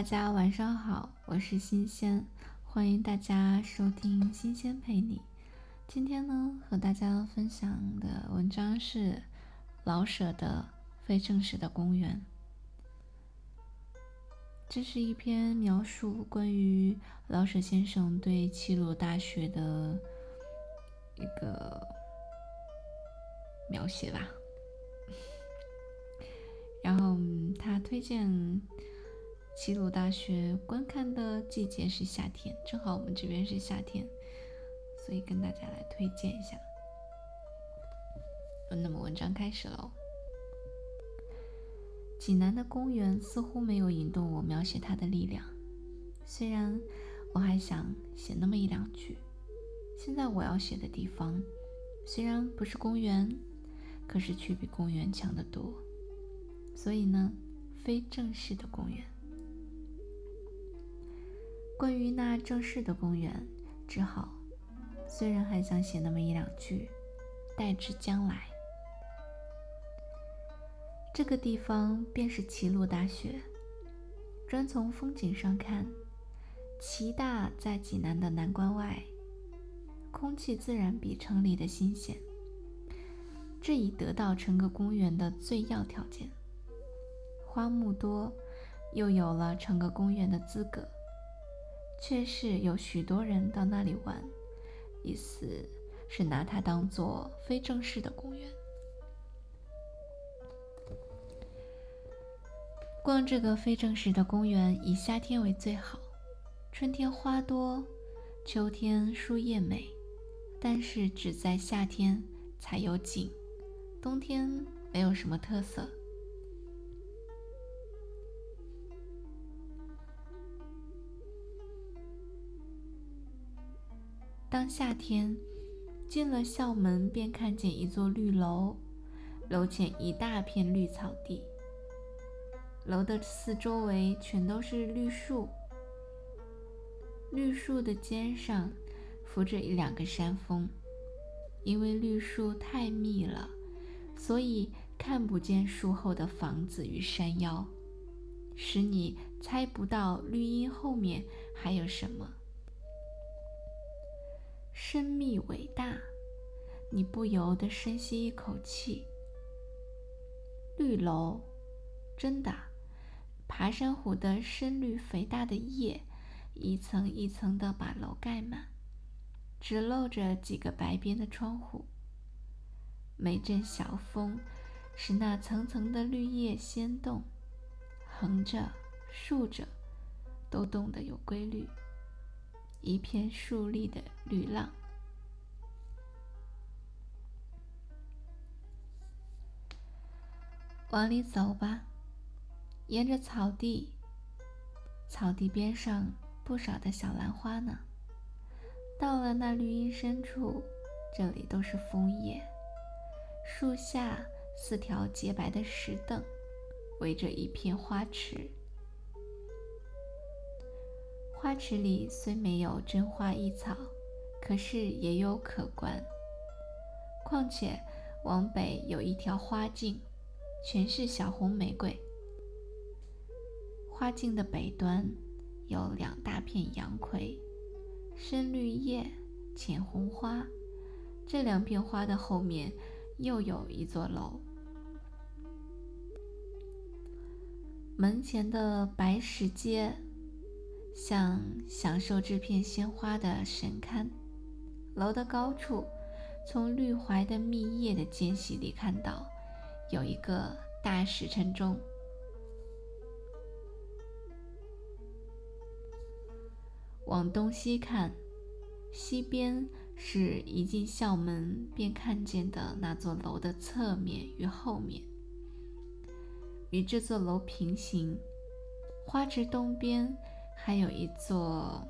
大家晚上好，我是新鲜，欢迎大家收听新鲜陪你。今天呢，和大家分享的文章是老舍的《非正式的公园》。这是一篇描述关于老舍先生对齐鲁大学的一个描写吧。然后他推荐。齐鲁大学观看的季节是夏天，正好我们这边是夏天，所以跟大家来推荐一下。那么文章开始喽。济南的公园似乎没有引动我描写它的力量，虽然我还想写那么一两句。现在我要写的地方，虽然不是公园，可是却比公园强得多，所以呢，非正式的公园。关于那正式的公园，只好，虽然还想写那么一两句，待至将来。这个地方便是齐鲁大学。专从风景上看，齐大在济南的南关外，空气自然比城里的新鲜。这已得到成个公园的最要条件。花木多，又有了成个公园的资格。却是有许多人到那里玩，意思是拿它当做非正式的公园。逛这个非正式的公园，以夏天为最好。春天花多，秋天树叶美，但是只在夏天才有景，冬天没有什么特色。当夏天进了校门，便看见一座绿楼，楼前一大片绿草地。楼的四周围全都是绿树，绿树的尖上浮着一两个山峰。因为绿树太密了，所以看不见树后的房子与山腰，使你猜不到绿荫后面还有什么。深密伟大，你不由得深吸一口气。绿楼，真的，爬山虎的深绿肥大的叶，一层一层的把楼盖满，只露着几个白边的窗户。每阵小风，使那层层的绿叶掀动，横着、竖着，都动得有规律。一片竖立的绿浪，往里走吧，沿着草地，草地边上不少的小兰花呢。到了那绿荫深处，这里都是枫叶。树下四条洁白的石凳，围着一片花池。花池里虽没有真花异草，可是也有可观。况且往北有一条花径，全是小红玫瑰。花径的北端有两大片杨葵，深绿叶，浅红花。这两片花的后面又有一座楼，门前的白石阶。像享受这片鲜花的神龛，楼的高处，从绿槐的密叶的间隙里看到，有一个大石城钟。往东西看，西边是一进校门便看见的那座楼的侧面与后面，与这座楼平行。花池东边。还有一座，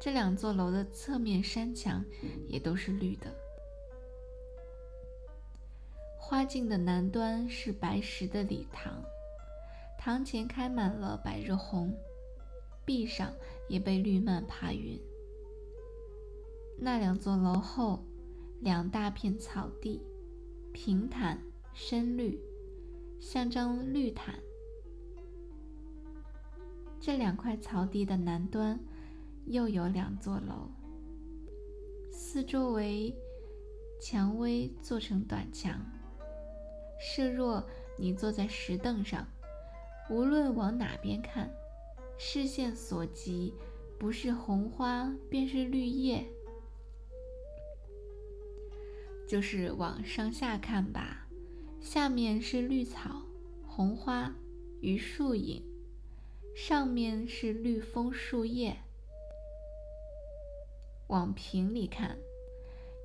这两座楼的侧面山墙也都是绿的。花径的南端是白石的礼堂，堂前开满了百日红，壁上也被绿蔓爬匀。那两座楼后，两大片草地，平坦深绿，像张绿毯。这两块草地的南端又有两座楼，四周围蔷薇做成短墙。设若你坐在石凳上，无论往哪边看，视线所及，不是红花便是绿叶。就是往上下看吧，下面是绿草、红花与树影。上面是绿枫树叶，往瓶里看，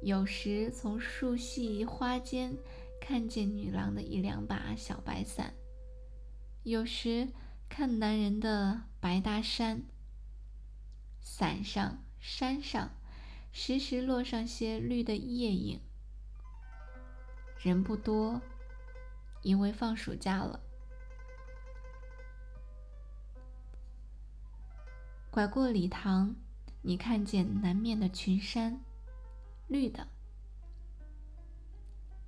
有时从树隙花间看见女郎的一两把小白伞；有时看男人的白大衫。伞上、山上，时时落上些绿的叶影。人不多，因为放暑假了。拐过礼堂，你看见南面的群山，绿的；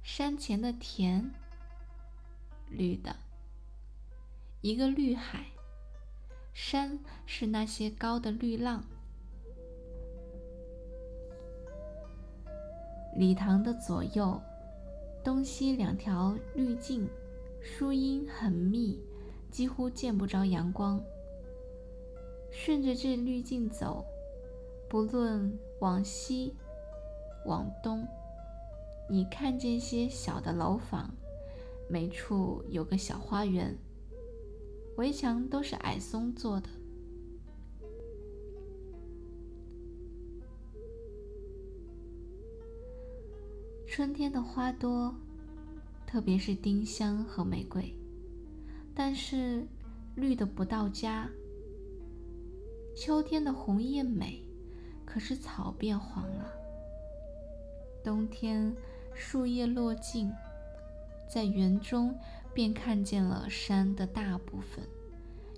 山前的田，绿的。一个绿海，山是那些高的绿浪。礼堂的左右、东西两条绿径，树荫很密，几乎见不着阳光。顺着这滤镜走，不论往西、往东，你看见些小的楼房，每处有个小花园，围墙都是矮松做的。春天的花多，特别是丁香和玫瑰，但是绿的不到家。秋天的红叶美，可是草变黄了。冬天树叶落尽，在园中便看见了山的大部分，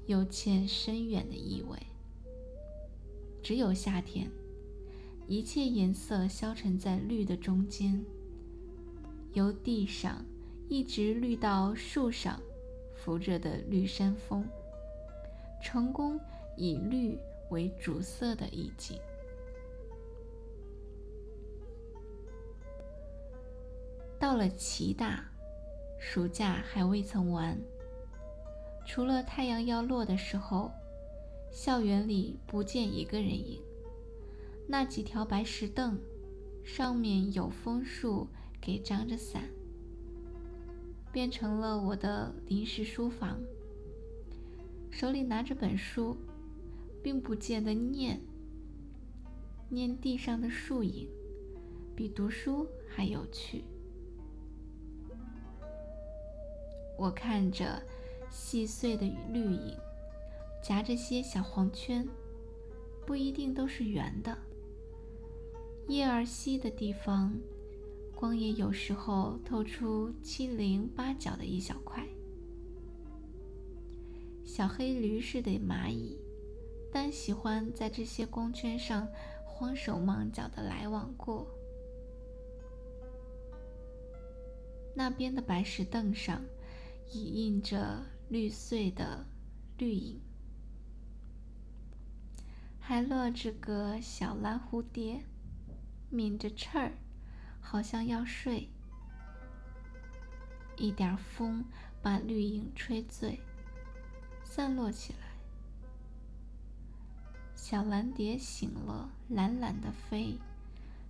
有欠深远的意味。只有夏天，一切颜色消沉在绿的中间，由地上一直绿到树上，扶着的绿山峰，成功以绿。为主色的意境。到了齐大，暑假还未曾完。除了太阳要落的时候，校园里不见一个人影。那几条白石凳，上面有枫树给张着伞，变成了我的临时书房。手里拿着本书。并不见得念，念地上的树影，比读书还有趣。我看着细碎的绿影，夹着些小黄圈，不一定都是圆的。叶儿稀的地方，光也有时候透出七零八角的一小块。小黑驴似的蚂蚁。但喜欢在这些光圈上慌手忙脚的来往过。那边的白石凳上，已印着绿穗的绿影，还落着个小蓝蝴蝶，抿着翅儿，好像要睡。一点风把绿影吹醉，散落起来。小蓝蝶醒了，懒懒的飞，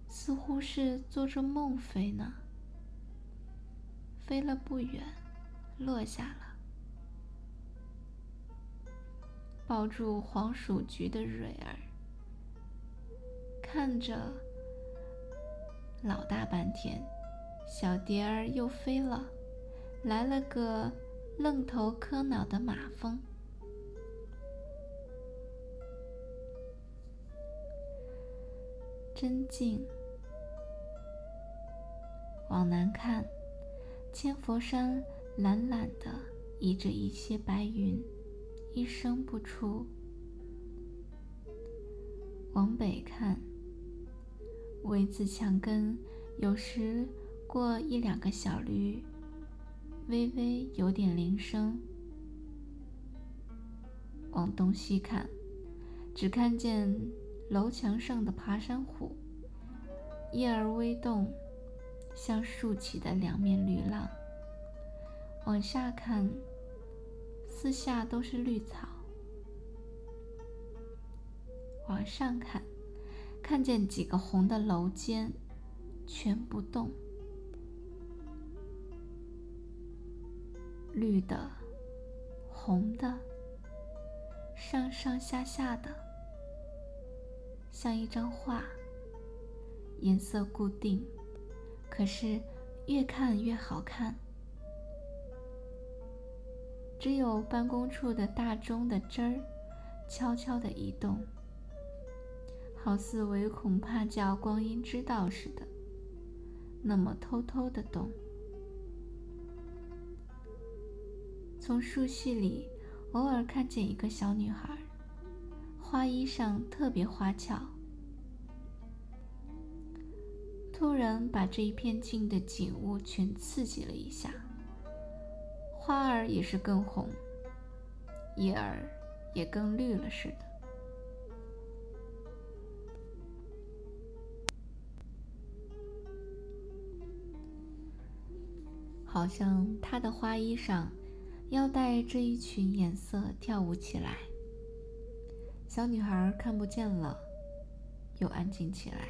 似乎是做着梦飞呢。飞了不远，落下了，抱住黄鼠菊的蕊儿，看着老大半天，小蝶儿又飞了，来了个愣头磕脑的马蜂。真静。往南看，千佛山懒懒的倚着一些白云，一声不出。往北看，围子墙根有时过一两个小驴，微微有点铃声。往东西看，只看见楼墙上的爬山虎，叶儿微动，像竖起的两面绿浪。往下看，四下都是绿草。往上看，看见几个红的楼尖，全不动。绿的，红的，上上下下的，像一张画，颜色固定，可是越看越好看。只有办公处的大钟的针儿，悄悄地移动。好似唯恐怕叫光阴知道似的，那么偷偷的动。从树隙里偶尔看见一个小女孩，花衣裳特别花俏。突然把这一片静的景物全刺激了一下，花儿也是更红，叶儿也更绿了似的。好像她的花衣裳要带这一群颜色跳舞起来。小女孩看不见了，又安静起来。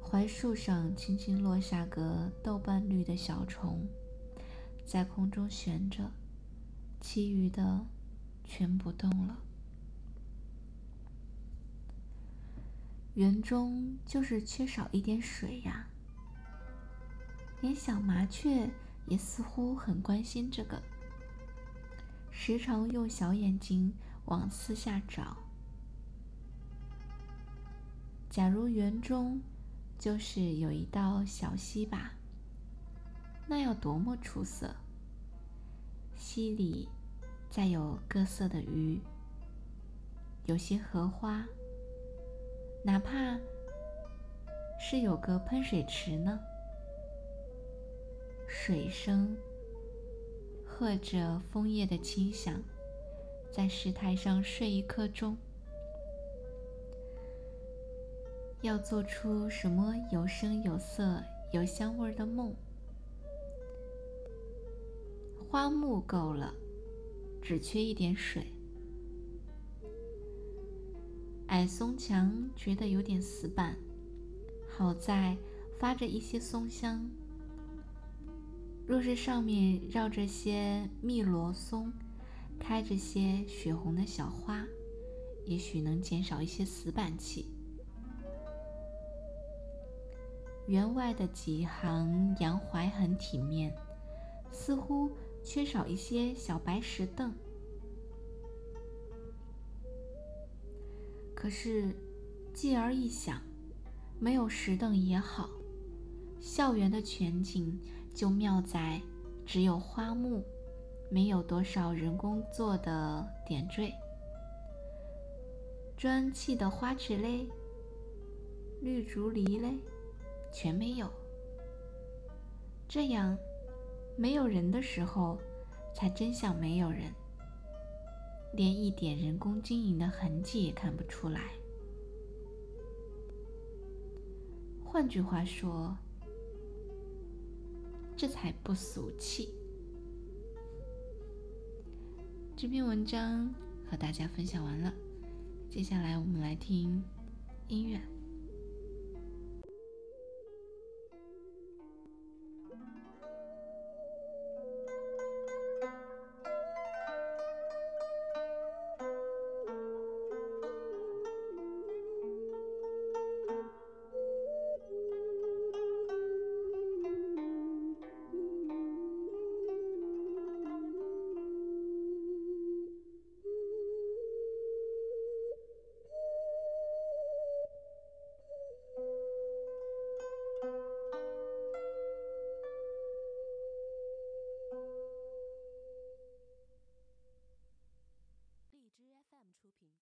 槐树上轻轻落下个豆瓣绿的小虫，在空中悬着，其余的全不动了。园中就是缺少一点水呀。连小麻雀也似乎很关心这个，时常用小眼睛往四下找。假如园中就是有一道小溪吧，那要多么出色！溪里再有各色的鱼，有些荷花，哪怕是有个喷水池呢。水声，或者枫叶的清响，在石台上睡一刻钟。要做出什么有声有色、有香味的梦？花木够了，只缺一点水。矮松墙觉得有点死板，好在发着一些松香。若是上面绕着些密罗松，开着些血红的小花，也许能减少一些死板气。园外的几行洋槐很体面，似乎缺少一些小白石凳。可是，继而一想，没有石凳也好，校园的全景。就妙在只有花木，没有多少人工做的点缀。砖砌的花池嘞，绿竹篱嘞，全没有。这样，没有人的时候，才真像没有人，连一点人工经营的痕迹也看不出来。换句话说。这才不俗气。这篇文章和大家分享完了，接下来我们来听音乐。